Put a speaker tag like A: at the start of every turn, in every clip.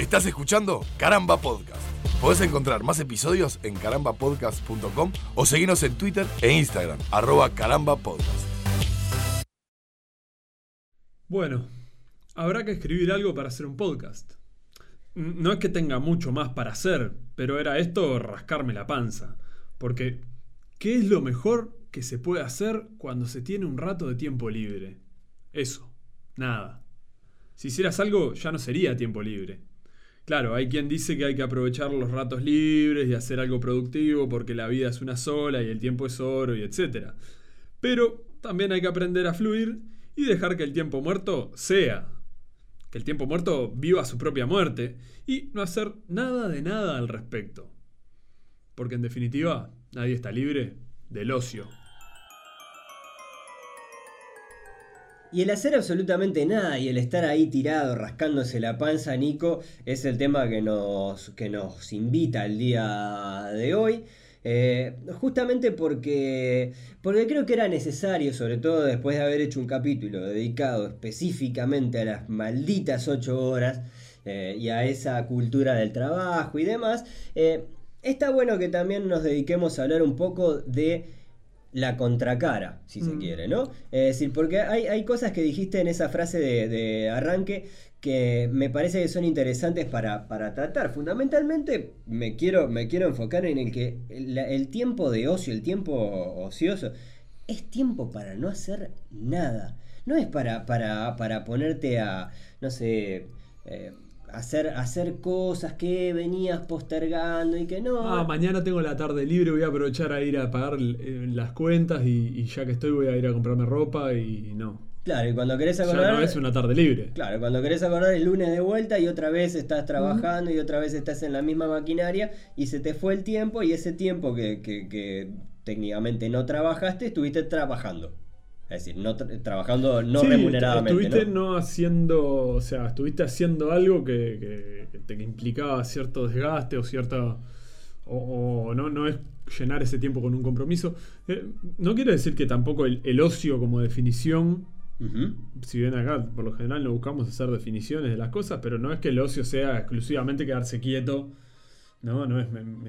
A: Estás escuchando Caramba Podcast. Podés encontrar más episodios en carambapodcast.com o seguirnos en Twitter e Instagram, arroba carambapodcast.
B: Bueno, habrá que escribir algo para hacer un podcast. No es que tenga mucho más para hacer, pero era esto rascarme la panza. Porque, ¿qué es lo mejor que se puede hacer cuando se tiene un rato de tiempo libre? Eso, nada. Si hicieras algo, ya no sería tiempo libre. Claro, hay quien dice que hay que aprovechar los ratos libres y hacer algo productivo porque la vida es una sola y el tiempo es oro y etc. Pero también hay que aprender a fluir y dejar que el tiempo muerto sea. Que el tiempo muerto viva su propia muerte y no hacer nada de nada al respecto. Porque en definitiva, nadie está libre del ocio.
C: Y el hacer absolutamente nada y el estar ahí tirado, rascándose la panza, Nico, es el tema que nos, que nos invita el día de hoy. Eh, justamente porque, porque creo que era necesario, sobre todo después de haber hecho un capítulo dedicado específicamente a las malditas 8 horas eh, y a esa cultura del trabajo y demás, eh, está bueno que también nos dediquemos a hablar un poco de la contracara, si se mm. quiere, ¿no? Es decir, porque hay, hay, cosas que dijiste en esa frase de, arranque que me parece que son interesantes para, tratar. Fundamentalmente me quiero, me quiero enfocar en el que el, tiempo de ocio, el tiempo ocioso, es tiempo para no hacer nada. No es para, para, para ponerte a, no sé, eh, hacer, hacer cosas que venías postergando y que no.
B: Ah, mañana tengo la tarde libre, voy a aprovechar a ir a pagar eh, las cuentas y, ya que estoy voy a ir a comprarme ropa y no.
C: Claro, y cuando querés acordar.
B: Ya no es una tarde libre.
C: Claro, cuando querés acordar el lunes de vuelta y otra vez estás trabajando y otra vez estás en la misma maquinaria y se te fue el tiempo y ese tiempo que, que, que técnicamente no trabajaste, estuviste trabajando. Es decir, no trabajando no remuneradamente.
B: Estuviste ¿no? haciendo, o sea, estuviste haciendo algo que, te implicaba cierto desgaste o cierta. O, no, no es llenar ese tiempo con un compromiso. Eh, no quiere decir que tampoco el, ocio como definición. Si bien acá por lo general no buscamos hacer definiciones de las cosas, pero no es que el ocio sea exclusivamente quedarse quieto no, no es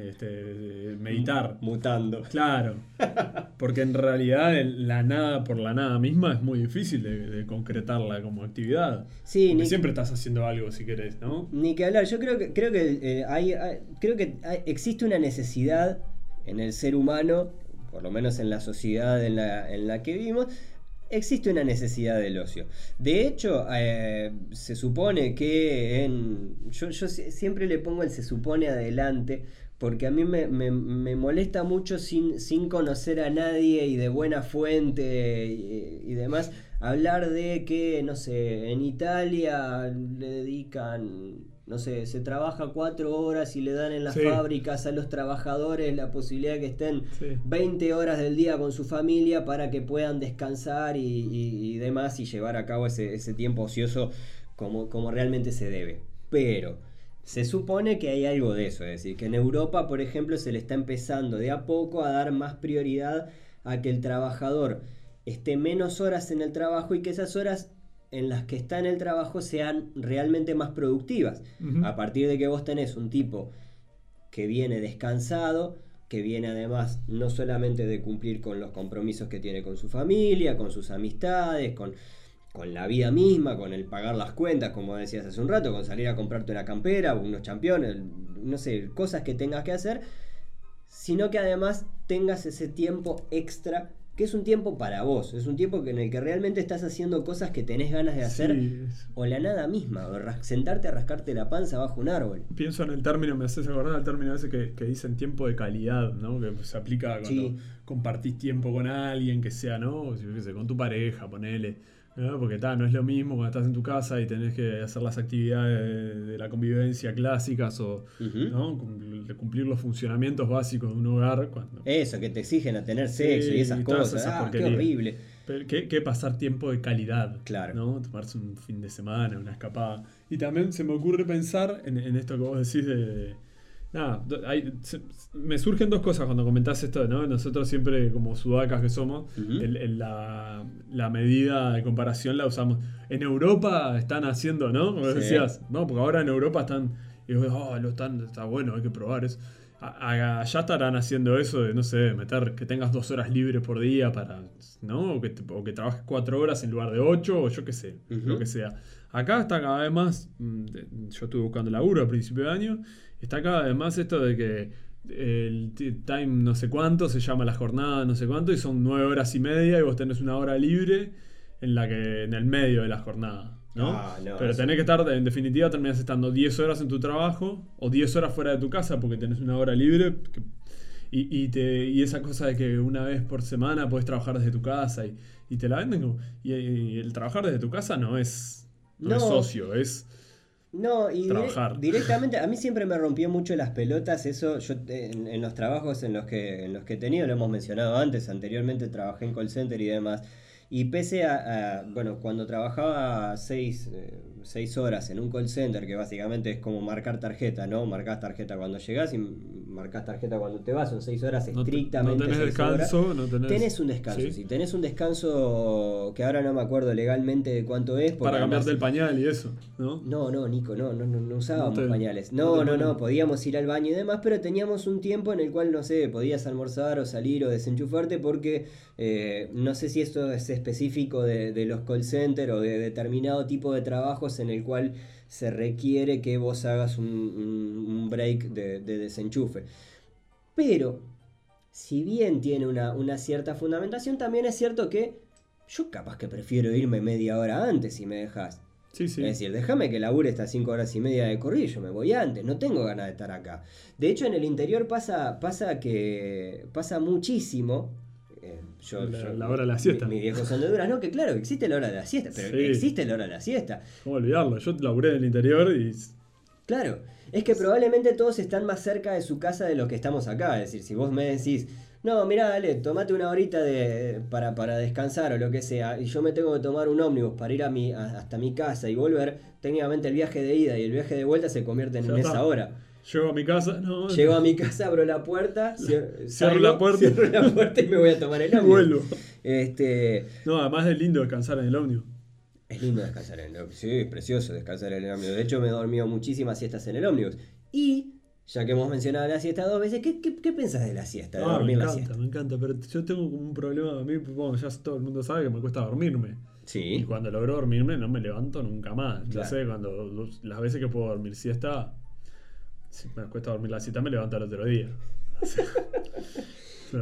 B: este, meditar.
C: Mutando.
B: Claro. Porque en realidad la nada por la nada misma es muy difícil de, concretarla como actividad. Sí, siempre estás haciendo algo si querés, ¿no?
C: Ni que hablar. Yo creo que, creo que, eh, hay, creo que existe una necesidad en el ser humano, por lo menos en la sociedad en la, en la que vivimos, existe una necesidad del ocio. De hecho, eh, se supone que en... Yo, siempre le pongo el se supone adelante porque a mí me, molesta mucho sin, sin, conocer a nadie y de buena fuente y, demás, hablar de que, no sé, en Italia le dedican no sé, se trabaja cuatro horas y le dan en las fábricas a los trabajadores la posibilidad de que estén 20 horas del día con su familia para que puedan descansar y, demás y llevar a cabo ese, tiempo ocioso como, como realmente se debe. Pero se supone que hay algo de eso, es decir, que en Europa, por ejemplo, se le está empezando de a poco a dar más prioridad a que el trabajador esté menos horas en el trabajo y que esas horas en las que está en el trabajo sean realmente más productivas. A partir de que vos tenés un tipo que viene descansado, que viene además no solamente de cumplir con los compromisos que tiene con su familia, con sus amistades, con, con la vida misma, con el pagar las cuentas, como decías hace un rato, con salir a comprarte una campera, unos championes, no sé, cosas que tengas que hacer, sino que además tengas ese tiempo extra que es un tiempo para vos, es un tiempo en el que realmente estás haciendo cosas que tenés ganas de hacer o la nada misma, o sentarte a rascarte la panza bajo un árbol.
B: Pienso en el término, me haces acordar el término ese que, que dicen tiempo de calidad, ¿no? Que se aplica cuando compartís tiempo con alguien, que sea, ¿no? con tu pareja, ponele porque no es lo mismo cuando estás en tu casa y tenés que hacer las actividades de, la convivencia clásicas o cumplir los funcionamientos básicos de un hogar. Cuando...
C: Eso, que te exigen a tener sexo y esas cosas. ah, qué horrible.
B: que, pasar tiempo de calidad. Claro. ¿no? Tomarse un fin de semana, una escapada. Y también se me ocurre pensar en, esto que vos decís de, Nada, hay- se- me surgen dos cosas cuando comentás esto, ¿no? Nosotros siempre, como sudacas que somos,
C: Ujú.
B: el- el- la, la medida de comparación la usamos. En Europa están haciendo, ¿no? Como
C: Sí.
B: decías, no, porque ahora en Europa están, y vos, oh, lo están, está bueno, hay que probar eso. A- Allá estarán haciendo eso de, no sé, meter que tengas dos horas libres por día para, ¿no? O que, o que trabajes cuatro horas en lugar de ocho, o yo qué sé,
C: Ujú.
B: lo que sea. Acá está cada vez más, mm, yo estuve buscando laburo a principio de año, está cada vez más esto de que el time no sé cuánto se llama la jornada no sé cuánto y son nueve horas y media y vos tenés una hora libre en la que en el medio de la jornada. ¿no?
C: Ah, no,
B: Pero tenés que estar, en definitiva, terminás estando 10 horas en tu trabajo o 10 horas fuera de tu casa porque tenés una hora libre. que- y, y te, y esa cosa de que una vez por semana podés trabajar desde tu casa y, y te la venden como. Y, y el trabajar desde tu casa no es, no es
C: No.
B: socio, es.
C: No, y dire- directamente, a mí siempre me rompió mucho las pelotas eso, yo en, en los trabajos en los, que, en los que he tenido, lo hemos mencionado antes, anteriormente trabajé en call center y demás, y pese a, a- bueno, cuando trabajaba seis, eh, seis horas en un call center, que básicamente es como marcar tarjeta, ¿no? Marcás tarjeta cuando llegás y marcás tarjeta cuando te vas, son seis horas estrictamente.
B: no tenés
C: seis horas.
B: descanso, no tenés.
C: Tenés un descanso,
B: Sí.
C: sí. Tenés un descanso que ahora no me acuerdo legalmente de cuánto es.
B: Para
C: además-
B: cambiarte el pañal y eso, ¿no?
C: no, no, Nico, no, no, no, no usábamos
B: No te-
C: pañales.
B: no
C: No, no, no, podíamos ir al baño y demás, pero teníamos un tiempo en el cual, no sé, podías almorzar o salir o desenchufarte porque eh, no sé si esto es específico de, de los call centers o de determinado tipo de trabajos en el cual se requiere que vos hagas un, un- un break de, de desenchufe. Pero, si bien tiene una, una cierta fundamentación, también es cierto que yo capaz que prefiero irme media hora antes si me dejas.
B: Sí, sí.
C: Es decir, déjame que labure estas 5 horas y media de corrido, yo me voy antes, no tengo ganas de estar acá. De hecho, en el interior pasa, pasa que pasa muchísimo. Yo,
B: La-
C: yo-
B: la hora de la siesta.
C: mi- viejos son de Duras, no, que claro, existe la hora de la siesta, pero
B: Sí.
C: existe la hora de la siesta.
B: ¿Cómo olvidarlo? Yo laburé en el interior y.
C: Claro, es que probablemente todos están más cerca de su casa de lo que estamos acá. Es decir, si vos me decís, no, mirá, dale, tomate una horita de, para, para descansar o lo que sea, y yo me tengo que tomar un ómnibus para ir a mi, a- hasta mi casa y volver, técnicamente el viaje de ida y el viaje de vuelta se convierten
B: Ya
C: en
B: está.
C: esa hora.
B: Llego a mi casa, no.
C: Llego a mi casa, abro la puerta, cier-
B: Cierro
C: salgo,
B: la puerta.
C: cierro la puerta y me voy a tomar el
B: y
C: ómnibus.
B: vuelvo.
C: Este,
B: No, además es lindo descansar en el ómnibus.
C: Es lindo descansar en el ómnibus. Sí, es precioso descansar en el ómnibus. De hecho, me he dormido muchísimas siestas en el ómnibus. Y, ya que hemos mencionado la siesta dos veces, ¿qué, qué, qué pensás de la siesta? De
B: Ah, me
C: la
B: encanta,
C: siesta.
B: me encanta, pero yo tengo como un problema, a mí, bueno, ya todo el mundo sabe que me cuesta dormirme. Y
C: Sí.
B: cuando logro dormirme no me levanto nunca más. Ya
C: Claro.
B: sé, cuando las veces que puedo dormir siesta, si me cuesta dormir la siesta, me levanto al otro día.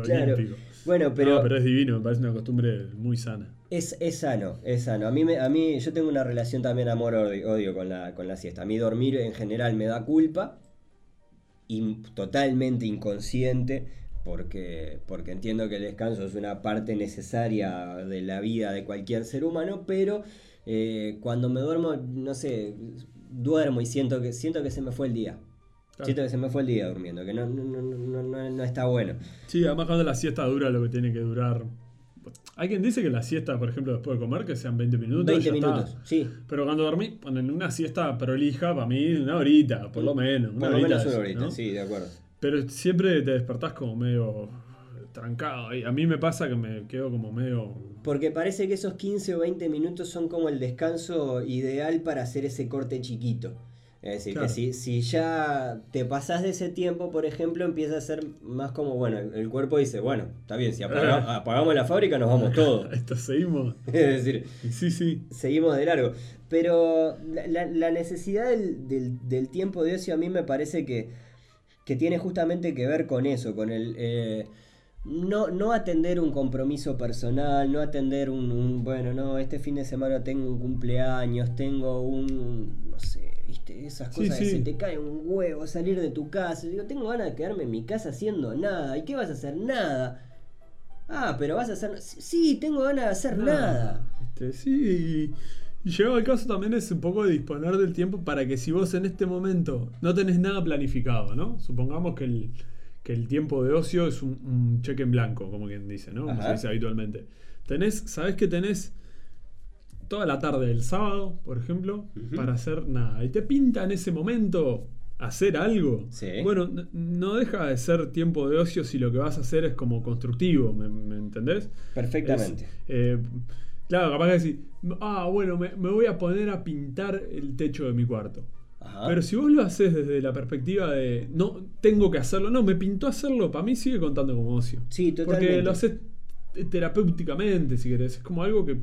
C: Claro. Bueno, pero,
B: No, pero es divino, me parece una costumbre muy sana.
C: es, es sano, es sano. A mí, me, a mí yo tengo una relación también amor-odio odio con la, con la siesta. A mí dormir en general me da culpa, y totalmente inconsciente, porque, porque entiendo que el descanso es una parte necesaria de la vida de cualquier ser humano, pero eh, cuando me duermo, no sé, duermo y siento que, siento que se me fue el día. Siento que se me fue el día durmiendo, que no, no, no, no, no- está bueno.
B: Sí, además cuando la siesta dura lo que tiene que durar. Hay quien dice que la siesta, por ejemplo, después de comer, que sean 20 minutos.
C: 20
B: ya está.
C: minutos, sí.
B: Pero cuando dormí, ponen una siesta prolija, para mí una horita, por lo menos. Una
C: Por lo
B: horita
C: menos
B: es,
C: una horita,
B: ¿no?
C: sí, de acuerdo.
B: Pero siempre te despertás como medio trancado. Y a mí me pasa que me quedo como medio.
C: Porque parece que esos 15 o 20 minutos son como el descanso ideal para hacer ese corte chiquito. Es decir,
B: Claro.
C: que si, si ya te pasás de ese tiempo, por ejemplo, empieza a ser más como, bueno, el, cuerpo dice, bueno, está bien, si apaga- apagamos la fábrica nos vamos todos.
B: Esto seguimos.
C: es decir,
B: sí, sí.
C: seguimos de largo. Pero la, la- la necesidad del, del- del tiempo de ocio a mí me parece que, que tiene justamente que ver con eso, con el... eh, no, no atender un compromiso personal, no atender un, un, bueno, no, este fin de semana tengo un cumpleaños, tengo un, no sé, viste, esas
B: Sí,
C: cosas que
B: sí.
C: se te cae un huevo, salir de tu casa. Digo, tengo ganas de quedarme en mi casa haciendo nada. ¿Y qué vas a hacer? Nada. Ah, pero vas a hacer... Sí, tengo ganas de hacer nada.
B: Este, sí. Y, y llegado el caso también es un poco de disponer del tiempo para que si vos en este momento no tenés nada planificado, ¿no? Supongamos que el, que el tiempo de ocio es un, un cheque en blanco, como quien dice, ¿no? Como
C: Ajá.
B: se dice habitualmente. Tenés, sabés que tenés toda la tarde del sábado, por ejemplo, para hacer nada. Y te pinta en ese momento hacer algo,
C: Sí.
B: bueno, no deja de ser tiempo de ocio si lo que vas a hacer es como constructivo, ¿me, me entendés?
C: Perfectamente.
B: Es, eh, claro, capaz que decir, ah, bueno, me, me voy a poner a pintar el techo de mi cuarto.
C: Ajá.
B: Pero si vos lo haces desde la perspectiva de no tengo que hacerlo, no, me pintó hacerlo, para mí sigue contando como ocio.
C: Sí,
B: Porque
C: totalmente.
B: lo haces terapéuticamente, si querés. Es como algo que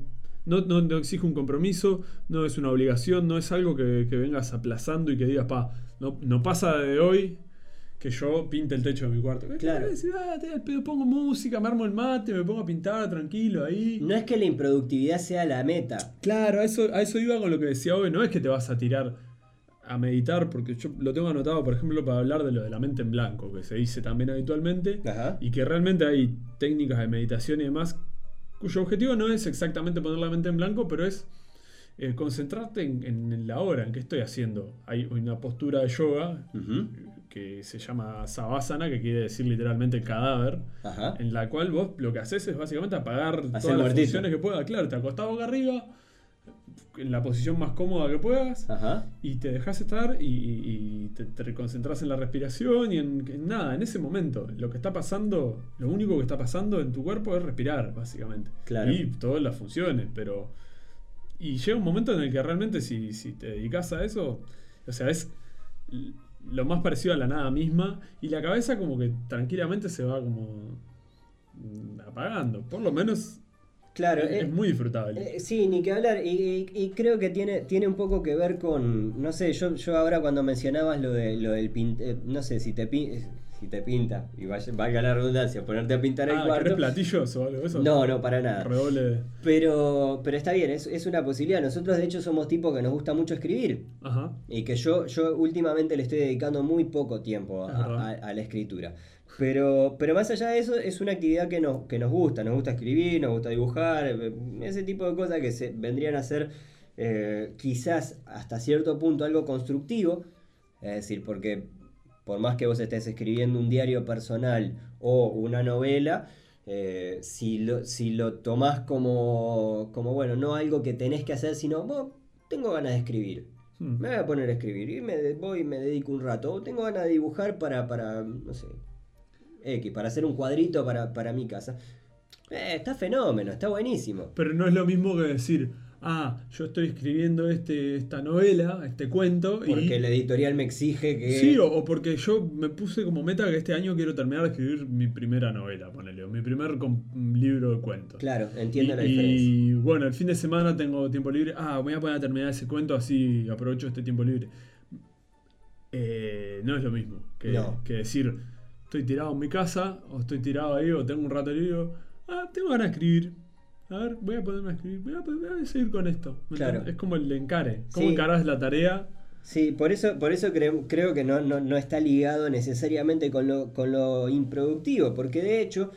B: no, no- no exige un compromiso, no es una obligación, no es algo que, que vengas aplazando y que digas, pa, no, no pasa de hoy que yo pinte el techo de mi cuarto.
C: Claro.
B: Decir, ah, te- pongo música, me armo el mate, me pongo a pintar tranquilo ahí.
C: No es que la improductividad sea la meta.
B: Claro, a eso, a eso iba con lo que decía hoy. No es que te vas a tirar a meditar, porque yo lo tengo anotado, por ejemplo, para hablar de lo de la mente en blanco, que se dice también habitualmente,
C: Ajá.
B: y que realmente hay técnicas de meditación y demás, cuyo objetivo no es exactamente poner la mente en blanco, pero es eh, concentrarte en, en la hora, en qué estoy haciendo. Hay una postura de yoga que se llama Savasana, que quiere decir literalmente cadáver,
C: Ajá.
B: en la cual vos lo que haces es básicamente apagar todas las funciones que puedas. Claro, te acostás boca arriba, en la posición más cómoda que puedas,
C: Ajá.
B: y te dejas estar y, y- y te, te concentras en la respiración y en, en nada, en ese momento. Lo que está pasando, lo único que está pasando en tu cuerpo es respirar, básicamente.
C: Claro.
B: Y todas las funciones, pero... Y llega un momento en el que realmente si, si te dedicas a eso, o sea, es lo más parecido a la nada misma y la cabeza como que tranquilamente se va como apagando. Por lo menos
C: Claro.
B: es,
C: eh,
B: es muy disfrutable.
C: Eh, sí, ni que hablar. Y, y- y creo que tiene, tiene un poco que ver con. No sé, yo, yo ahora cuando mencionabas lo de lo del pin- eh, no sé, si te pin- si te pinta, y vaya, valga la redundancia, ponerte a pintar el
B: ah,
C: cuarto.
B: ¿querés platillos o algo eso?
C: No, no, para nada.
B: Redoble
C: Pero, pero está bien, es, es una posibilidad. Nosotros de hecho somos tipos que nos gusta mucho escribir.
B: Ajá.
C: Y que yo, yo últimamente le estoy dedicando muy poco tiempo a,
B: verdad.
C: a- a la escritura. Pero, pero más allá de eso, es una actividad que nos, que nos gusta. Nos gusta escribir, nos gusta dibujar, ese tipo de cosas que se vendrían a ser eh, quizás hasta cierto punto algo constructivo. Es decir, porque por más que vos estés escribiendo un diario personal o una novela, eh, si, lo, si lo tomás como, como, bueno, no algo que tenés que hacer, sino, "Bueno, tengo ganas de escribir.
B: Hmm.
C: Me voy a poner a escribir y me voy y me dedico un rato. O tengo ganas de dibujar para, para no sé, X, para hacer un cuadrito para, para mi casa. Eh, está fenómeno, está buenísimo.
B: Pero no es lo mismo que decir, ah, yo estoy escribiendo este, esta novela, este cuento, y...
C: Porque la editorial me exige que...
B: Sí, o, o porque yo me puse como meta que este año quiero terminar de escribir mi primera novela, ponele, o mi primer libro de cuentos.
C: Claro, entiendo
B: y,
C: la diferencia.
B: y, bueno, el fin de semana tengo tiempo libre. Ah, voy a poner a terminar ese cuento así aprovecho este tiempo libre. Eh, no es lo mismo que,
C: No.
B: que decir, estoy tirado en mi casa, o estoy tirado ahí, o tengo un rato libre. Ah, tengo ganas de escribir. A ver, voy a ponerme a escribir. Voy a, voy a seguir con esto. ¿Me
C: Claro.
B: Es como el encare. ¿Cómo
C: Sí.
B: encarás la tarea?
C: Sí, por eso, por eso creo, creo que no, no, no está ligado necesariamente con lo, con lo improductivo, porque de hecho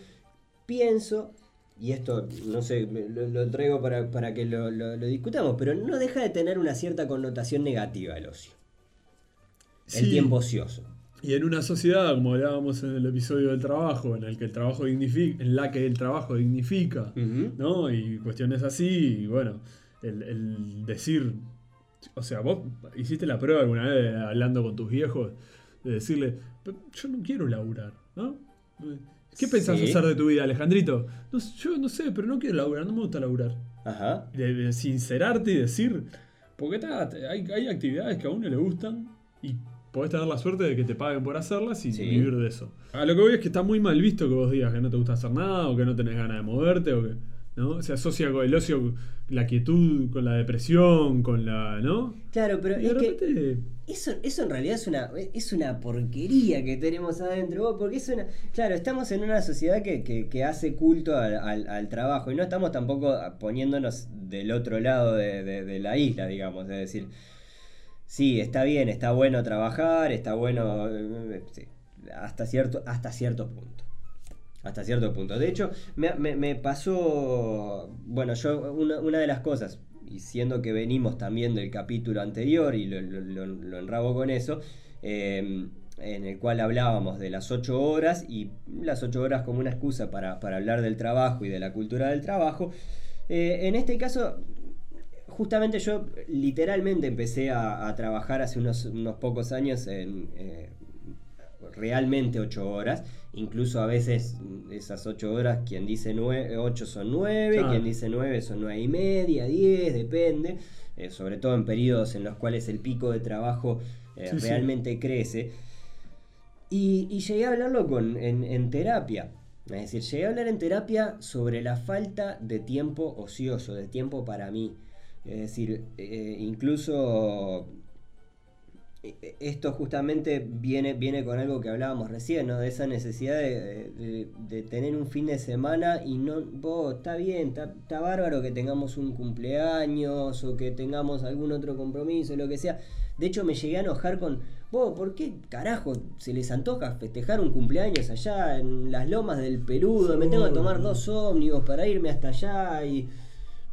C: pienso, y esto no sé, lo, lo traigo para, para que lo, lo- lo discutamos, pero no deja de tener una cierta connotación negativa el ocio, el tiempo ocioso.
B: Y en una sociedad, como hablábamos en el episodio del trabajo, en el que el trabajo dignifica, en la que el trabajo dignifica. ¿no? Y cuestiones así, y bueno, el, el decir, o sea, vos hiciste la prueba alguna vez hablando con tus viejos, de decirle, "Pero yo no quiero laburar, ¿no? ¿Qué pensás
C: Sí.
B: hacer de tu vida, Alejandrito? "No yo no sé, pero no quiero laburar, no me gusta laburar.
C: Ajá.
B: De, de sincerarte y decir, porque ta, hay, hay actividades que a uno le gustan y podés tener la suerte de que te paguen por hacerlas y
C: Sí.
B: vivir de eso. A lo que voy es que está muy mal visto que vos digas que no te gusta hacer nada o que no tenés ganas de moverte o que ¿no? se asocia con el ocio, la quietud, con la depresión, con la. ¿no?
C: Claro, pero
B: Y de
C: es que. Eso, eso en realidad es una, es una porquería que tenemos adentro, vos, porque es una. Claro, estamos en una sociedad que, que- que hace culto al, al- al trabajo y no estamos tampoco poniéndonos del otro lado de, de- de la isla, digamos. Es decir, sí, está bien, está bueno trabajar, está bueno. eh, sí, hasta, cierto, hasta cierto punto. Hasta cierto punto. De hecho, me, pasó. Bueno, yo, una, de las cosas, y siendo que venimos también del capítulo anterior, y lo, lo- enrabo con eso, eh, en el cual hablábamos de las ocho horas, y las ocho horas como una excusa para, para hablar del trabajo y de la cultura del trabajo. eh, en este caso, justamente yo literalmente empecé a, a trabajar hace unos, unos, pocos años en eh, realmente 8 horas. Incluso a veces esas 8 horas, quien dice 8 son 9, claro. quien dice 9 son 9 y media, 10, depende. Eh, sobre todo en periodos en los cuales el pico de trabajo eh, sí, realmente sí. crece. Y, y, llegué a hablarlo con, en, en terapia. Es decir, llegué a hablar en terapia sobre la falta de tiempo ocioso, de tiempo para mí. Es decir, eh, incluso eh, esto justamente viene, viene con algo que hablábamos recién, ¿no? De esa necesidad de, de, de tener un fin de semana y no, vos, está bien, está, está, bárbaro que tengamos un cumpleaños o que tengamos algún otro compromiso, lo que sea. De hecho, me llegué a enojar con, vos, ¿por qué carajo se les antoja festejar un cumpleaños allá en las lomas del Peludo? Me tengo que tomar dos ómnibus para irme hasta allá y...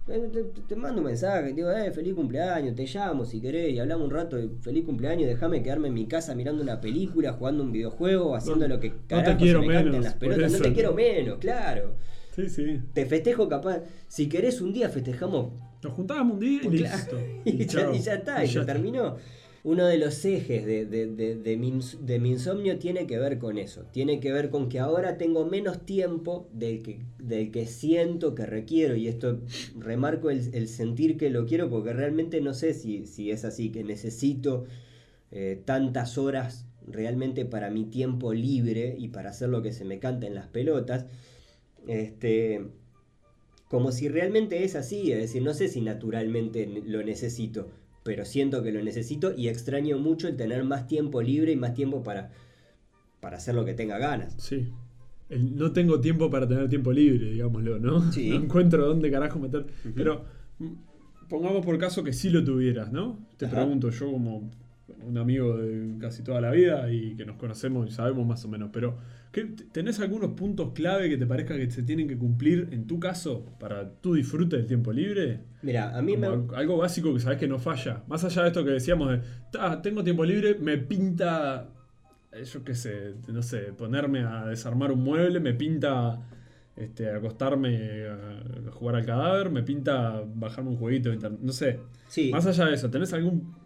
C: Te, te, te, mando un mensaje, digo, eh, feliz cumpleaños, te llamo si querés y hablamos un rato de feliz cumpleaños, déjame quedarme en mi casa mirando una película, jugando un videojuego, haciendo
B: no,
C: lo que carajo
B: no te quiero
C: se me
B: menos,
C: en las pelotas, no te quiero menos, claro.
B: Sí, sí.
C: Te festejo capaz, si querés un día festejamos.
B: Nos juntábamos un día y listo.
C: y, y, ya, y, ya, está, y, ya terminó uno de los ejes de, de, de, mi, de, mi, insomnio tiene que ver con eso. Tiene que ver con que ahora tengo menos tiempo del que, del que siento que requiero. Y esto remarco el, el sentir que lo quiero porque realmente no sé si, si es así, que necesito eh, tantas horas realmente para mi tiempo libre y para hacer lo que se me canta en las pelotas. Este, como si realmente es así, es decir, no sé si naturalmente lo necesito, pero siento que lo necesito y extraño mucho el tener más tiempo libre y más tiempo para, para hacer lo que tenga ganas.
B: Sí. El no tengo tiempo para tener tiempo libre, digámoslo, ¿no?
C: Sí.
B: No encuentro dónde carajo meter. Uh -huh. Pero mm, pongamos por caso que sí lo tuvieras, ¿no? Te Ajá. pregunto, yo como un amigo de casi toda la vida y que nos conocemos y sabemos más o menos, pero ¿tenés algunos puntos clave que te parezca que se tienen que cumplir en tu caso para tu disfrute del tiempo libre?
C: Mira, a mí me...
B: Algo básico que sabes que no falla. Más allá de esto que decíamos de, ah, tengo tiempo libre, me pinta, eh, yo qué sé, no sé, ponerme a desarmar un mueble, me pinta este, acostarme a jugar al cadáver, me pinta bajarme un jueguito, no sé.
C: Sí.
B: Más allá de eso, ¿tenés algún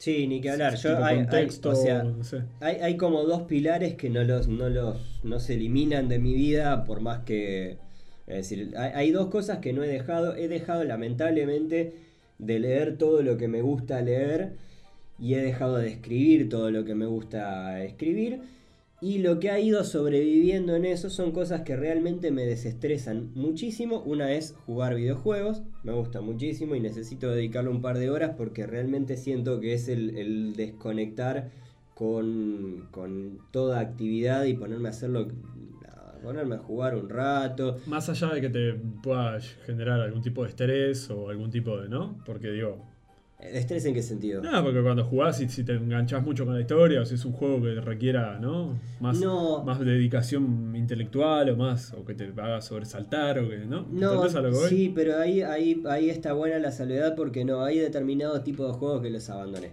C: Sí, ni que hablar. Yo hay,
B: contexto,
C: hay, o sea,
B: no sé.
C: hay, hay, como dos pilares que no los, no los no se eliminan de mi vida por más que. Es decir, hay, hay, dos cosas que no he dejado. He dejado lamentablemente de leer todo lo que me gusta leer y he dejado de escribir todo lo que me gusta escribir. Y lo que ha ido sobreviviendo en eso son cosas que realmente me desestresan muchísimo. Una es jugar videojuegos, me gusta muchísimo y necesito dedicarle un par de horas porque realmente siento que es el, el desconectar con, con, toda actividad y ponerme a hacerlo, ponerme a jugar un rato.
B: Más allá de que te pueda generar algún tipo de estrés o algún tipo de, ¿no? Porque digo,
C: ¿Estrés en qué sentido?
B: No, porque cuando jugás y si te enganchás mucho con la historia, o si es un juego que requiera, ¿no? Más,
C: no.
B: más dedicación intelectual o más, o que te haga sobresaltar, o que, ¿no?
C: No, sí, pero ahí, ahí, ahí está buena la salvedad porque no, hay determinados tipos de juegos que los abandoné.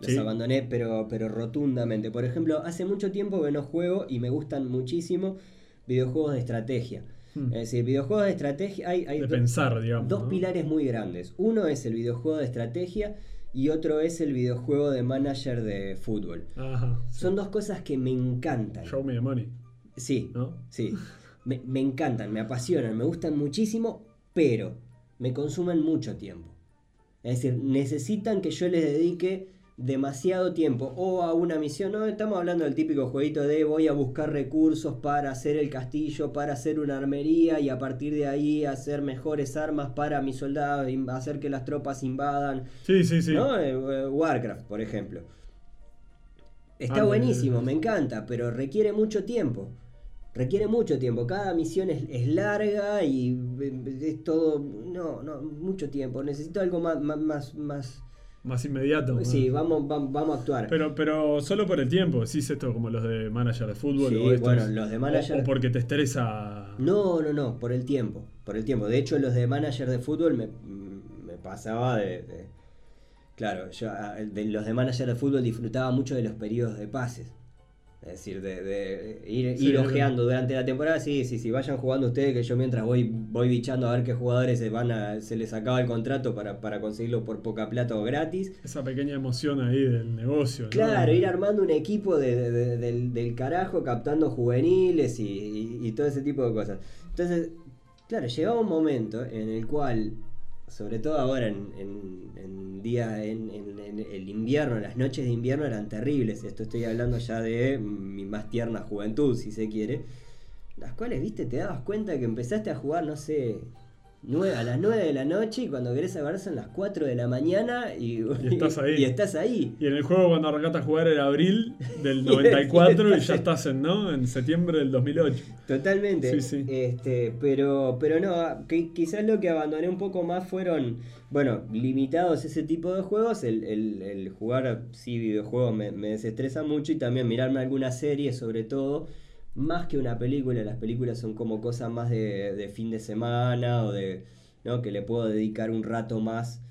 C: Los ¿Sí? abandoné, pero, pero rotundamente. Por ejemplo, hace mucho tiempo que no juego y me gustan muchísimo videojuegos de estrategia.
B: Hmm.
C: Es decir, videojuegos de estrategia hay, hay
B: de
C: do
B: pensar, digamos,
C: dos
B: ¿no?
C: pilares muy grandes. Uno es el videojuego de estrategia y otro es el videojuego de manager de fútbol.
B: Ajá, sí.
C: Son dos cosas que me encantan.
B: Show me the money.
C: Sí,
B: ¿no?
C: sí. Me, me encantan, me apasionan, me gustan muchísimo, pero me consumen mucho tiempo. Es decir, necesitan que yo les dedique demasiado tiempo o a una misión, no estamos hablando del típico jueguito de voy a buscar recursos para hacer el castillo, para hacer una armería y a partir de ahí hacer mejores armas para mis soldados, hacer que las tropas invadan.
B: Sí, sí, sí.
C: ¿no? Eh, Warcraft, por ejemplo. Está ah, buenísimo, me encanta, pero requiere mucho tiempo. Requiere mucho tiempo. Cada misión es, es, larga y es todo. No, no, mucho tiempo. Necesito algo más, más, más,
B: más inmediato.
C: Sí, ¿no? vamos, vamos, vamos, a actuar.
B: Pero, pero solo por el tiempo, ¿sí es esto como los de manager de fútbol?
C: Sí,
B: o estos,
C: bueno, los de manager.
B: O, porque te estresa.
C: No, no, no, por el tiempo. Por el tiempo. De hecho, los de manager de fútbol me, me pasaba de, de. Claro, yo de los de manager de fútbol disfrutaba mucho de los periodos de pases. Es decir, de, de ir,
B: Sí,
C: ir ojeando durante la temporada, sí, sí, sí, vayan jugando ustedes, que yo mientras voy, voy bichando a ver qué jugadores se van a, se les acaba el contrato para, para conseguirlo por poca plata o gratis.
B: Esa pequeña emoción ahí del negocio. ¿no?
C: Claro, ir armando un equipo de- de- de- del, del carajo, captando juveniles y, y- y todo ese tipo de cosas. Entonces, claro, llegaba un momento en el cual, sobre todo ahora en, día, en el invierno, las noches de invierno eran terribles. Esto estoy hablando ya de mi más tierna juventud, si se quiere. Las cuales, viste, te dabas cuenta que empezaste a jugar, no sé, nueve- a las 9 de la noche y cuando querés agarrar son las 4 de la mañana y,
B: Y estás ahí.
C: y estás ahí.
B: Y en el juego cuando arrancaste a jugar era abril del 94 y ya estás en, ¿no? en septiembre del 2008.
C: Totalmente.
B: Sí, sí.
C: Este, pero, pero no, qui- quizás lo que abandoné un poco más fueron, bueno, limitados ese tipo de juegos. El, el- el jugar sí videojuegos me, me desestresa mucho y también mirarme alguna serie, sobre todo, más que una película. Las películas son como cosas más de, de fin de semana o de, ¿no? Que le puedo dedicar un rato más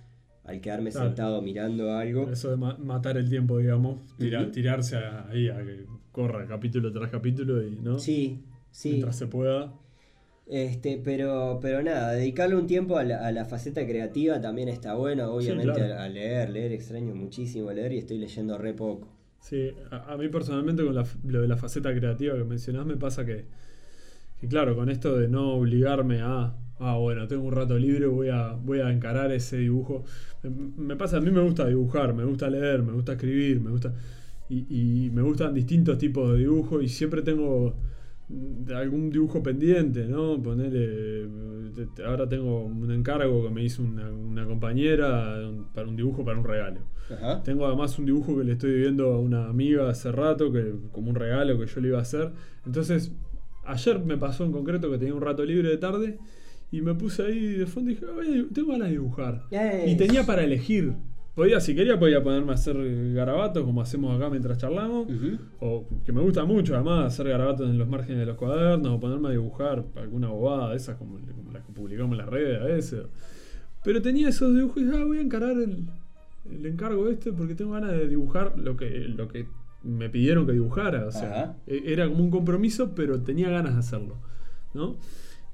C: al quedarme
B: Claro.
C: sentado mirando algo.
B: Eso de ma- matar el tiempo, digamos, tira-
C: Ujú.
B: tirarse a- ahí a que corra capítulo tras capítulo y, ¿no?
C: Sí, sí.
B: Mientras se pueda.
C: Este, pero, pero nada, dedicarle un tiempo a la, a la faceta creativa también está bueno, obviamente
B: claro.
C: a, a leer, leer extraño muchísimo leer y estoy leyendo re poco.
B: Sí, a, a mí personalmente con la lo de la faceta creativa que mencionás me pasa que, que claro, con esto de no obligarme a, ah, bueno, tengo un rato libre, voy a, voy a encarar ese dibujo. Me, pasa, a mí me gusta dibujar, me gusta leer, me gusta escribir, me gusta... Y, y me gustan distintos tipos de dibujos y siempre tengo mm, algún dibujo pendiente, ¿no? Ponele, ahora tengo un encargo que me hizo una, una compañera para un dibujo para un regalo.
C: Ajá.
B: Tengo además un dibujo que le estoy viendo a una amiga hace rato, que como un regalo que yo le iba a hacer. Entonces, ayer me pasó en concreto que tenía un rato libre de tarde y me puse ahí de fondo y dije, "Ay, tengo ganas de dibujar. Y tenía para elegir. Podía, si quería, podía ponerme a hacer garabatos como hacemos acá mientras charlamos. O que me gusta mucho, además, hacer garabatos en los márgenes de los cuadernos, o ponerme a dibujar alguna bobada de esas, como, como las que publicamos en las redes a veces. Pero tenía esos dibujos y dije, ah, voy a encarar el, el encargo este porque tengo ganas de dibujar lo que, lo que me pidieron que dibujara. O sea, e- era como un compromiso, pero tenía ganas de hacerlo. ¿no?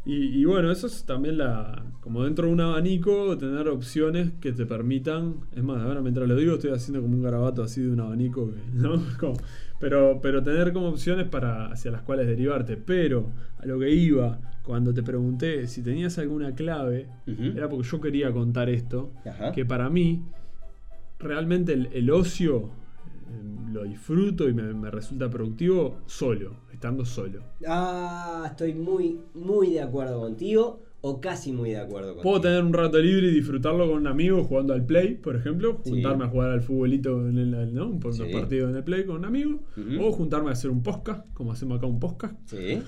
B: Y, y bueno, eso es también la. Como dentro de un abanico, tener opciones que te permitan. Es más, ahora mientras lo digo, estoy haciendo como un garabato así de un abanico, que- ¿no? Como- pero, pero tener como opciones para hacia las cuales derivarte. Pero a lo que iba, cuando te pregunté si tenías alguna clave, era porque yo quería contar esto.
C: Ajá.
B: Que para mí, realmente el, el ocio eh, lo disfruto y me, me resulta productivo solo, estando solo.
C: Ah, estoy muy, muy de acuerdo contigo, o casi muy de acuerdo contigo.
B: Puedo tener un rato libre y disfrutarlo con un amigo jugando al play, por ejemplo,
C: Sí.
B: juntarme a jugar al futbolito en el, ¿no? Un
C: Sí.
B: partido en el play con un amigo, o juntarme a hacer un podcast, como hacemos acá un podcast,
C: Sí.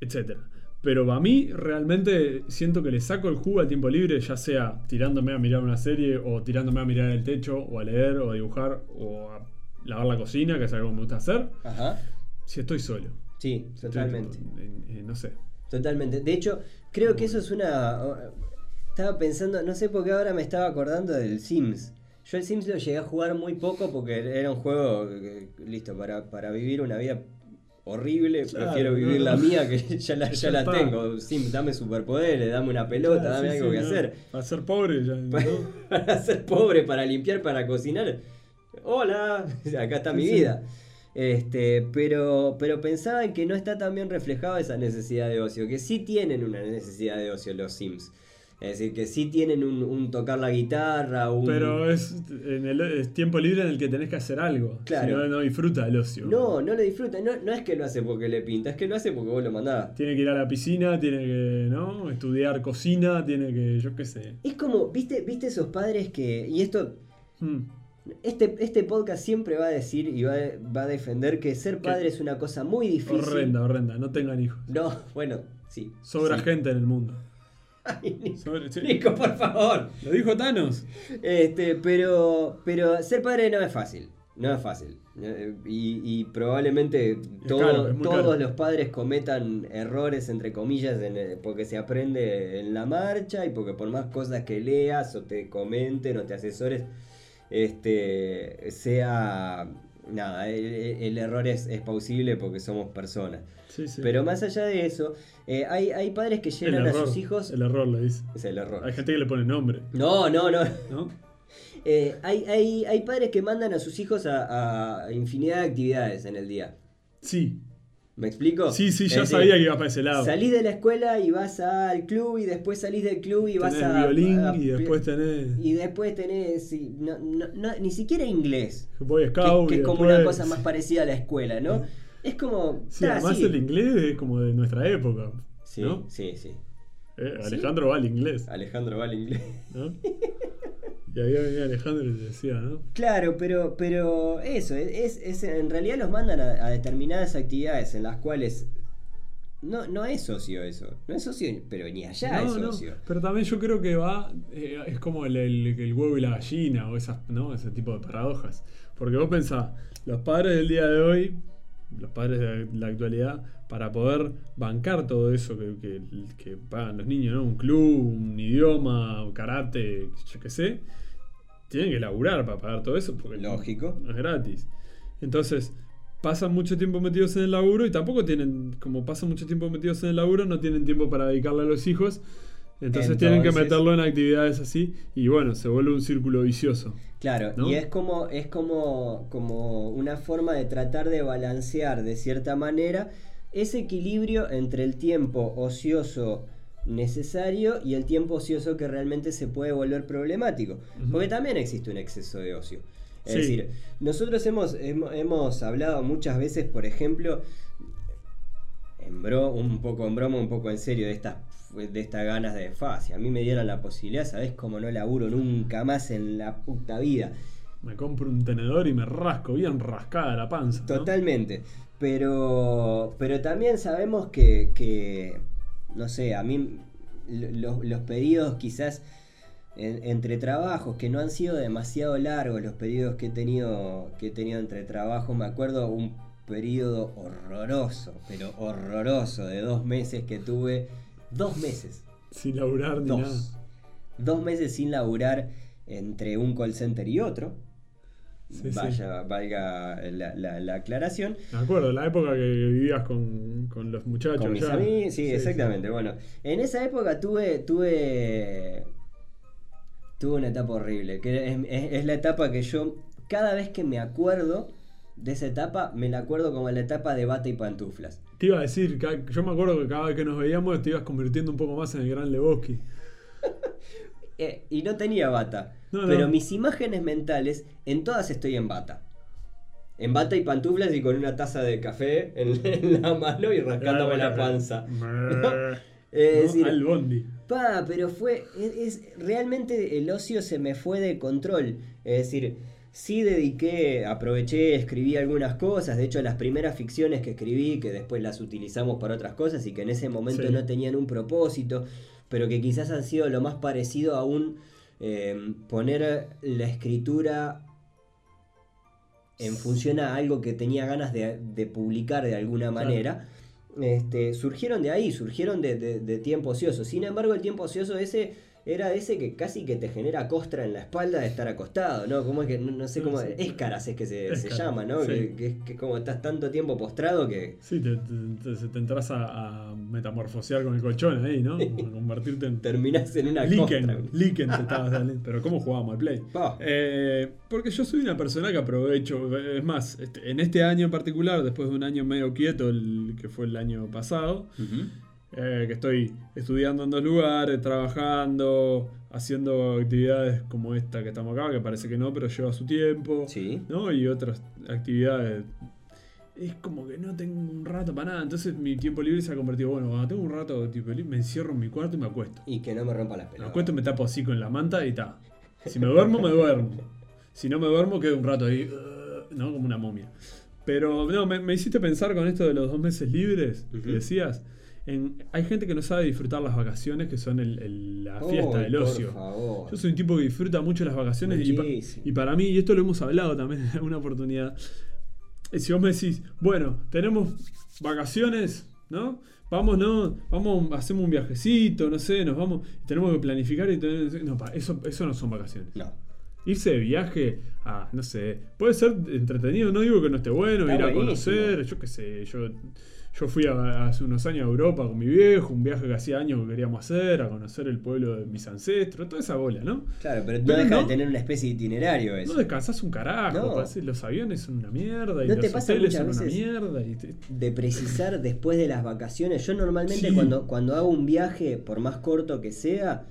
B: etcétera. Pero a mí realmente siento que le saco el jugo al tiempo libre, ya sea tirándome a mirar una serie, o tirándome a mirar el techo, o a leer, o a dibujar, o a lavar la cocina, que es algo que me gusta hacer,
C: Ajá.
B: Si estoy solo.
C: Sí,
B: Estoy,
C: totalmente.
B: tipo, en- en- no sé.
C: Totalmente. De hecho, creo que eso es una. Estaba pensando, no sé por qué ahora me estaba acordando del Sims. Yo el Sims lo llegué a jugar muy poco porque era un juego que- listo para, para vivir una vida horrible.
B: Claro,
C: Prefiero vivir
B: no,
C: la mía que ya la, ya la tengo. Sims, dame superpoderes, dame una pelota,
B: Claro,
C: dame
B: sí,
C: algo
B: sí,
C: que
B: no.
C: hacer.
B: Para ser pobre, ya, ¿no?
C: para ser pobre, para limpiar, para cocinar. Hola, acá está mi
B: Sí,
C: vida. Este, pero, pero pensaba en que no está tan bien reflejada esa necesidad de ocio, que sí tienen una necesidad de ocio los Sims. Es decir, que sí tienen un, un tocar la guitarra, un...
B: Pero es, en el, es tiempo libre en el que tenés que hacer algo.
C: Claro.
B: Si no, no disfruta el ocio.
C: No, no lo disfruta, no, no es que lo hace porque le pinta, es que lo hace porque vos lo mandás.
B: Tiene que ir a la piscina, tiene que ¿no? estudiar cocina, tiene que, yo qué sé.
C: Es como, ¿viste, viste esos padres que... Y esto,
B: Hmm.
C: Este, este podcast siempre va a decir y va, a- va a defender que ser padre es una cosa muy difícil.
B: Horrenda, horrenda. No tengan hijos.
C: No, bueno, sí.
B: Sobra
C: sí.
B: gente en el mundo.
C: Ay, Nico,
B: Sobra- sí.
C: Nico, por favor.
B: Lo dijo Thanos.
C: Este, pero, pero ser padre no es fácil. No es fácil. Eh, Y, y probablemente todo-
B: caro,
C: todos
B: caro.
C: los padres cometan errores, entre comillas, en el- porque se aprende en la marcha y porque por más cosas que leas o te comenten o te asesores, este, sea nada, el, el error es, es posible porque somos personas.
B: Sí, sí.
C: Pero más allá de eso, eh, hay, hay padres que llenan a sus hijos.
B: El error le dice.
C: Es el error.
B: Hay gente que le pone nombre,
C: No, no, no.
B: ¿no?
C: Eh, hay, hay, hay padres que mandan a sus hijos a, a infinidad de actividades en el día.
B: Sí.
C: ¿Me explico?
B: Sí, sí,
C: decir,
B: sabía que iba para ese lado.
C: Salís de la escuela y vas al club y después salís del club y vas a...
B: violín
C: a-
B: y después tenés
C: Y después tenés... sí, no- no- no- ni siquiera inglés.
B: Boy
C: Que,
B: Scout.
C: que
B: y
C: es como
B: después-
C: una cosa más parecida a la escuela, ¿no? Es como...
B: Sí, además
C: sí.
B: el inglés es como de nuestra época.
C: Sí,
B: ¿no?
C: sí, sí.
B: Eh, Alejandro va al inglés.
C: Alejandro va al inglés.
B: Y ahí venía Alejandro y decía, ¿no?
C: Claro, pero, pero eso, es, es- en realidad los mandan a, a determinadas actividades en las cuales no, no es socio eso, no es socio, pero ni allá es
B: no,
C: socio.
B: pero también yo creo que va, eh, es como el, el- el huevo y la gallina, o esas, ¿no? ese tipo de paradojas. Porque vos pensás, los padres del día de hoy, los padres de la actualidad, para poder bancar todo eso que, que- que pagan los niños, ¿no? Un club, un idioma, karate, yo qué sé, tienen que laburar para pagar todo eso, porque
C: Lógico.
B: no es gratis. Entonces, pasan mucho tiempo metidos en el laburo y tampoco tienen, como pasan mucho tiempo metidos en el laburo, no tienen tiempo para dedicarle a los hijos. Entonces, tienen que meterlo en actividades así y bueno, se vuelve un círculo vicioso.
C: Claro,
B: ¿No?
C: y es como, es como, como una forma de tratar de balancear de cierta manera ese equilibrio entre el tiempo ocioso necesario y el tiempo ocioso que realmente se puede volver problemático. Porque también existe un exceso de ocio. Es
B: Sí.
C: decir, nosotros hemos, hemos, hablado muchas veces, por ejemplo, en bro, un poco en broma, un poco en serio, de estas de estas ganas de fa, si a mí me dieran la posibilidad, ¿sabés cómo no laburo nunca más en la puta vida?
B: Me compro un tenedor y me rasco bien rascada la panza. ¿no?
C: Totalmente. Pero, pero también sabemos que, que, no sé, a mí lo- los, los periodos quizás en- entre trabajos que no han sido demasiado largos, los periodos que he tenido, que he tenido entre trabajos, me acuerdo un periodo horroroso, pero horroroso, de dos meses que tuve, dos meses,
B: Sin laburar ni nada.
C: dos, dos meses sin laburar entre un call center y otro.
B: Sí, sí.
C: Vaya, valga la, la- la aclaración.
B: Me acuerdo, la época que vivías con, con los muchachos.
C: Con mis amigos, sí, exactamente. Bueno, en esa época tuve, tuve, tuve una etapa horrible, que es, es- es la etapa que yo, cada vez que me acuerdo de esa etapa, me la acuerdo como la etapa de bata y pantuflas.
B: Te iba a decir, yo me acuerdo que cada vez que nos veíamos te ibas convirtiendo un poco más en el gran Lebowski.
C: Eh, y no tenía bata,
B: No, no.
C: pero mis imágenes mentales, en todas estoy en bata. En bata y pantuflas y con una taza de café en, en la mano y rascándome la panza. Es decir,
B: Al Bondi.
C: Pa, pero fue. Es, es- realmente el ocio se me fue de control. Es decir, sí dediqué, aproveché, escribí algunas cosas. De hecho, las primeras ficciones que escribí, que después las utilizamos para otras cosas y que en ese momento
B: Sí.
C: no tenían un propósito, pero que quizás han sido lo más parecido a un eh, poner la escritura en función a algo que tenía ganas de, de publicar de alguna
B: Claro.
C: manera, este, surgieron de ahí, surgieron de, de- de tiempo ocioso. Sin embargo, el tiempo ocioso ese era ese que casi que te genera costra en la espalda de estar acostado, ¿no? Como es que, no, no sé cómo,
B: sí.
C: escaras es que se, se llama, ¿no?
B: sí.
C: Que, que es que como estás tanto tiempo postrado que...
B: Sí, te, te, entras a, a metamorfosear con el colchón ahí, ¿no? A convertirte en.
C: terminás en una costra.
B: Liken, Liken te estabas dando. Pero ¿cómo jugábamos al play? Eh, porque yo soy una persona que aprovecho, es más, este- en este año en particular, después de un año medio quieto, el que fue el año pasado,
C: Ujú.
B: Eh, que estoy estudiando en dos lugares, trabajando, haciendo actividades como esta que estamos acá, que parece que no, pero lleva su tiempo,
C: Sí.
B: ¿no? Y otras actividades. Es como que no tengo un rato para nada, entonces mi tiempo libre se ha convertido, bueno, cuando tengo un rato me encierro en mi cuarto y me acuesto.
C: Y que no me rompa las
B: Me
C: pelotas.
B: acuesto, me tapo así con la manta y ta. Si me duermo, me duermo. Si no me duermo, quedo un rato ahí, uh, ¿no? Como una momia. Pero no, me, me hiciste pensar con esto de los dos meses libres que decías. En, hay gente que no sabe disfrutar las vacaciones, que son el- el- la fiesta del ocio.
C: Favor.
B: Yo soy un tipo que disfruta mucho las vacaciones y, pa- y para mí, y esto lo hemos hablado también en alguna oportunidad, eh, si vos me decís, bueno, tenemos vacaciones, ¿no? Vamos, ¿no? Vamos, hacemos un viajecito, no sé, nos vamos, tenemos que planificar y tener- no, pa, eso, eso no son vacaciones.
C: No.
B: Irse de viaje a, no sé, puede ser entretenido, no digo que no esté bueno,
C: Está
B: ir a
C: buenísimo.
B: conocer, yo qué sé, yo, yo fui a- hace unos años a Europa con mi viejo, un viaje que hacía años que queríamos hacer, a conocer el pueblo de mis ancestros, toda esa bola, ¿no?
C: Claro, pero no deja
B: no-
C: de tener una especie de itinerario eso.
B: No descansás un carajo,
C: No.
B: los aviones son una mierda y
C: ¿No te
B: los hoteles son una mierda. Y te-
C: de precisar después de las vacaciones. Yo normalmente
B: Sí.
C: cuando, cuando hago un viaje, por más corto que sea,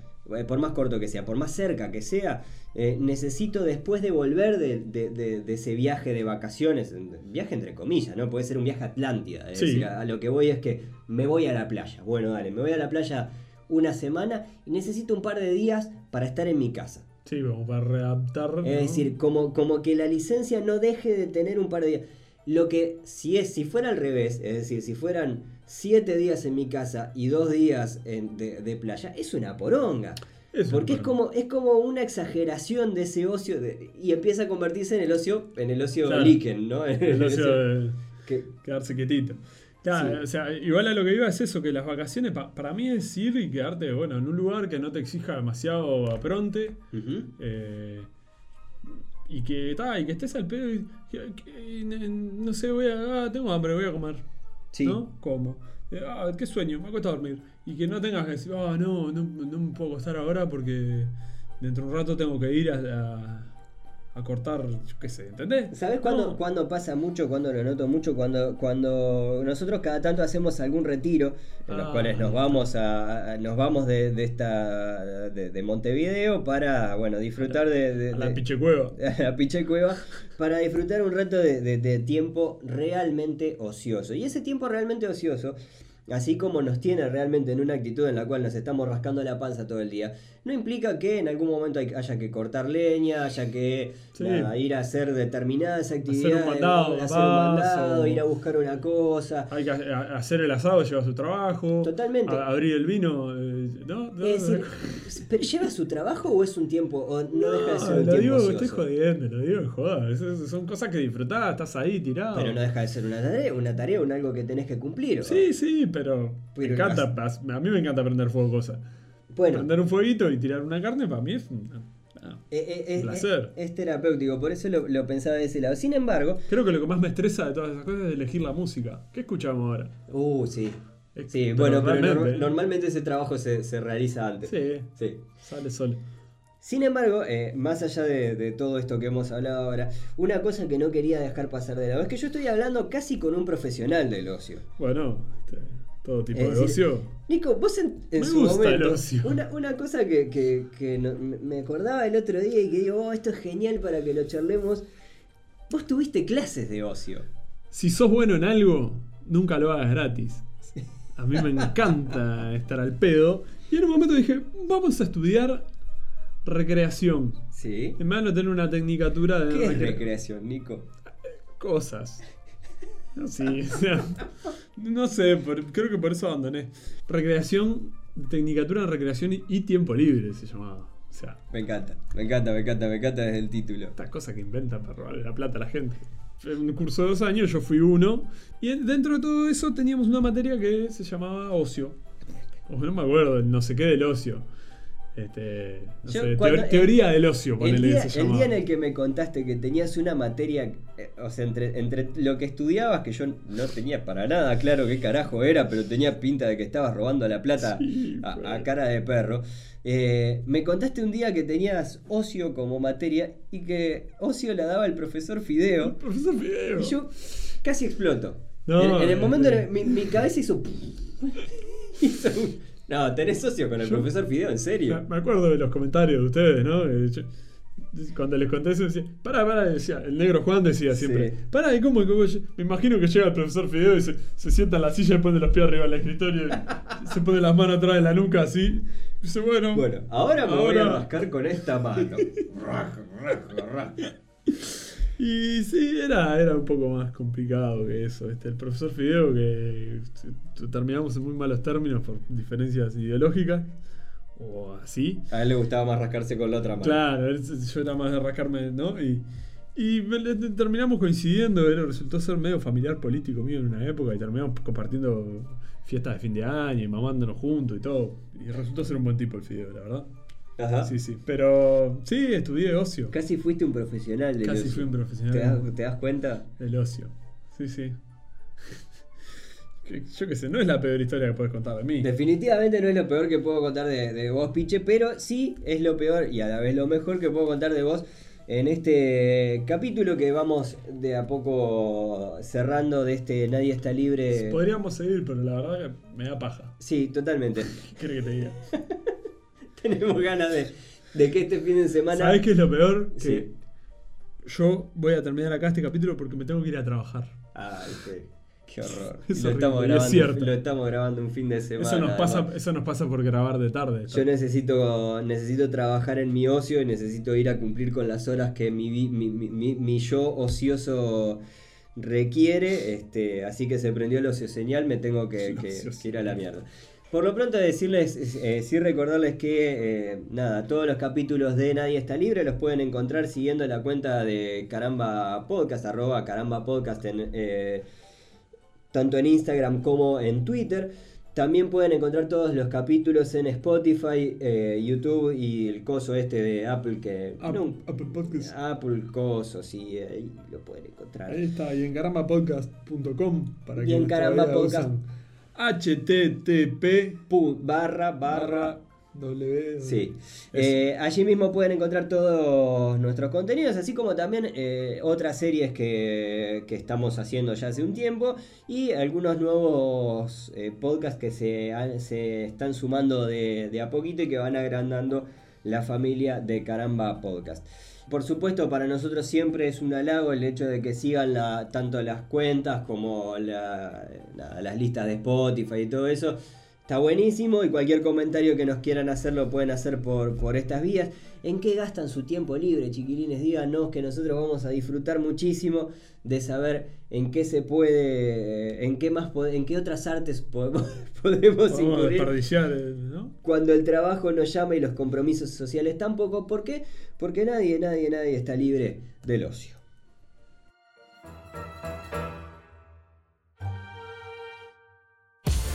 C: por más corto que sea, por más cerca que sea, eh, necesito después de volver de, de- de- de ese viaje de vacaciones, viaje entre comillas, ¿no? Puede ser un viaje a Atlántida. Es
B: Sí.
C: decir, a, a lo que voy es que me voy a la playa. Bueno, dale, me voy a la playa una semana y necesito un par de días para estar en mi casa.
B: sí, como para readaptar. ¿no?
C: Es decir, como, como que la licencia no deje de tener un par de días. Lo que si es, si fuera al revés, es decir, si fueran siete días en mi casa y dos días en- de, de playa, es una poronga.
B: Es una
C: Porque es como, es como una exageración de ese ocio de- y empieza a convertirse en el ocio, en el ocio
B: Claro.
C: líquen, ¿no? En
B: el
C: el
B: ocio
C: ocio
B: de
C: que-
B: quedarse quietito. Claro,
C: Sí.
B: o sea, igual a lo que iba es eso, que las vacaciones pa- para mí es ir y quedarte, bueno, en un lugar que no te exija demasiado apronte. Eh, y que ta, y que estés al pedo y, que- que- no sé, voy a, ah, tengo hambre, voy a comer. ¿No? Como. Eh, ah, qué sueño, me acuesto a dormir. Y que no tengas que decir, ah, no, no, no me puedo acostar ahora porque dentro de un rato tengo que ir a, a- a cortar, yo qué sé, ¿entendés?
C: ¿Sabes cuándo,
B: No.
C: cuándo pasa mucho? Cuando lo noto mucho, cuando, cuando nosotros cada tanto hacemos algún retiro, en los
B: Ah.
C: cuales nos vamos a, a- nos vamos de, de esta de, de Montevideo para bueno disfrutar de, de-
B: A la pinche cueva.
C: a la Piche Cueva para disfrutar un rato de tiempo realmente ocioso. Y ese tiempo realmente ocioso, así como nos tiene realmente en una actitud en la cual nos estamos rascando la panza todo el día, no implica que en algún momento hay- haya que cortar leña, haya que
B: Sí.
C: nada, ir a hacer determinadas actividades,
B: mandado,
C: hacer un mandado, ir a buscar una cosa.
B: Hay que hacer el asado, lleva su trabajo.
C: Totalmente.
B: A- abrir el vino, eh, ¿no? No,
C: decir, ¿pero ¿lleva su trabajo o es un tiempo? O no, deja de ser un
B: lo
C: tiempo
B: digo,
C: ocioso?
B: estoy jodiendo, lo digo en joda. Es- es- son cosas que disfrutás, estás ahí tirado.
C: Pero no deja de ser una tarea, una tarea, un algo que tenés que cumplir. ¿o?
B: Sí, sí, pero,
C: Pero
B: me encanta, a mí me encanta prender fuego cosas.
C: Bueno,
B: Prender un fueguito y tirar una carne para mí es un- ah,
C: Eh, eh, eh,
B: placer.
C: Es, es terapéutico, por eso lo, lo pensaba de ese lado. Sin embargo,
B: Creo que lo que más me estresa de todas esas cosas es elegir la música. ¿Qué escuchamos ahora?
C: uh, sí. Sí,
B: pero
C: bueno, pero normalmente ese trabajo se, se realiza antes.
B: Sí,
C: Sí.
B: sale solo.
C: Sin embargo, eh, más allá de, de todo esto que hemos hablado ahora, una cosa que no quería dejar pasar de lado es que yo estoy hablando casi con un profesional del ocio.
B: Bueno, este, todo tipo
C: Es
B: de
C: decir,
B: ocio.
C: Nico, vos en, en
B: Me
C: su
B: gusta el
C: momento,
B: ocio.
C: Una, una cosa que, que- que no- me acordaba el otro día y que digo, oh, esto es genial para que lo charlemos. Vos tuviste clases de ocio.
B: Si sos bueno en algo, nunca lo hagas gratis. A mí me encanta estar al pedo. Y en un momento dije, vamos a estudiar recreación.
C: ¿Sí?
B: En vez de tener una tecnicatura de
C: ¿Qué es
B: recre-
C: recreación, Nico?
B: cosas. Sí, o sea, no sé, por- creo que por eso abandoné. Recreación, tecnicatura en recreación y, y tiempo libre se llamaba. O sea,
C: Me encanta, me encanta, me encanta, me encanta desde el título.
B: esta cosa que inventan para robarle la plata a la gente. En un curso de dos años yo fui uno y en- dentro de todo eso teníamos una materia que se llamaba ocio. O no me acuerdo, no sé qué del ocio. Este, no
C: Yo
B: sé,
C: cuando-
B: teo- teoría del ocio,
C: El
B: ponele,
C: día,
B: se
C: el día en el que me contaste que tenías una materia, eh, o sea, entre, entre lo que estudiabas, que yo no tenía para nada claro qué carajo era, pero tenía pinta de que estabas robando la plata
B: Sí,
C: a,
B: pues.
C: a cara de perro, eh, me contaste un día que tenías ocio como materia y que ocio la daba el profesor Fideo.
B: Profesor Fideo.
C: Y yo casi exploto.
B: No,
C: en, en el momento, en el- mi, mi cabeza hizo... hizo un- no, tenés socio con el
B: Yo-
C: profesor Fideo, en serio.
B: Me acuerdo de los comentarios de ustedes, ¿no? Eh, yo- cuando les conté eso, decía, pará, pará, decía, el negro Juan decía siempre,
C: Sí.
B: pará, ¿y cómo, cómo Me imagino que llega el profesor Fideo y se, se sienta en la silla y pone los pies arriba del escritorio y se pone las manos atrás de la nuca así. Y dice, bueno,
C: Bueno, ahora me voy a rascar con esta mano.
B: Y sí, era, era un poco más complicado que eso. Este, el profesor Fideo, que terminamos en muy malos términos por diferencias ideológicas, o así.
C: A él le gustaba más rascarse con la otra mano.
B: Claro, él- yo era más de rascarme, ¿no? Y, y terminamos coincidiendo, era- resultó ser medio familiar político mío en una época y terminamos compartiendo fiestas de fin de año y mamándonos juntos y todo. Y resultó ser un buen tipo el Fideo, la verdad.
C: Ajá.
B: Sí, sí. Pero sí, estudié ocio.
C: Casi fuiste un profesional del
B: Casi
C: ocio.
B: fui un profesional
C: ¿Te das, te das cuenta?
B: del ocio. Sí, sí. Que- Yo qué sé, no es la peor historia que puedes contar de mí.
C: Definitivamente no es lo peor que puedo contar de, de vos, Piche, pero sí es lo peor y a la vez lo mejor que puedo contar de vos en este capítulo que vamos de a poco cerrando de este Nadie está libre.
B: Podríamos seguir, pero la verdad que me da paja.
C: Sí, totalmente.
B: ¿Qué querés que te diga?
C: Tenemos ganas de, de que este fin de semana...
B: ¿Sabés qué es lo peor? Que
C: Sí.
B: yo voy a terminar acá este capítulo porque me tengo que ir a trabajar.
C: Ay, qué, qué horror.
B: Es
C: lo, estamos
B: horrible, es
C: grabando,
B: cierto.
C: lo estamos grabando un fin de semana.
B: Eso nos, pasa,
C: además.
B: eso nos pasa por grabar de tarde.
C: Yo necesito, necesito trabajar en mi ocio y necesito ir a cumplir con las horas que mi, mi, mi- yo ocioso requiere. Este, así que se prendió el ocio señal, me tengo que ir a la mierda. Por lo pronto decirles, eh, sí recordarles que eh, nada, todos los capítulos de Nadie está libre los pueden encontrar siguiendo la cuenta de Caramba Podcast, arroba Caramba Podcast en, eh, tanto en Instagram como en Twitter. También pueden encontrar todos los capítulos en Spotify, eh, YouTube y el coso este de Apple que...
B: Apple,
C: no,
B: Apple Podcast.
C: Apple coso, sí, ahí lo pueden encontrar.
B: Ahí está, y en carambapodcast.com para
C: Y
B: que
C: en Caramba Podcast.
B: Http
C: barra, barra...
B: w
C: Sí. Eh, allí mismo pueden encontrar todos nuestros contenidos, así como también eh, otras series que, que estamos haciendo ya hace un tiempo y algunos nuevos eh, podcasts que se, han- se están sumando de, de a poquito y que van agrandando la familia de Caramba Podcast. Por supuesto, para nosotros siempre es un halago el hecho de que sigan la- tanto las cuentas como la- la- las listas de Spotify y todo eso. Está buenísimo y cualquier comentario que nos quieran hacer lo pueden hacer por, por estas vías. ¿En qué gastan su tiempo libre, chiquilines? Díganos que nosotros vamos a disfrutar muchísimo de saber en qué se puede, en qué más, en qué otras artes podemos, podemos
B: Podemos
C: incurrir
B: desperdiciar, eh, ¿no?
C: cuando el trabajo nos llama y los compromisos sociales tampoco. ¿Por qué? Porque nadie, nadie, nadie está libre del ocio.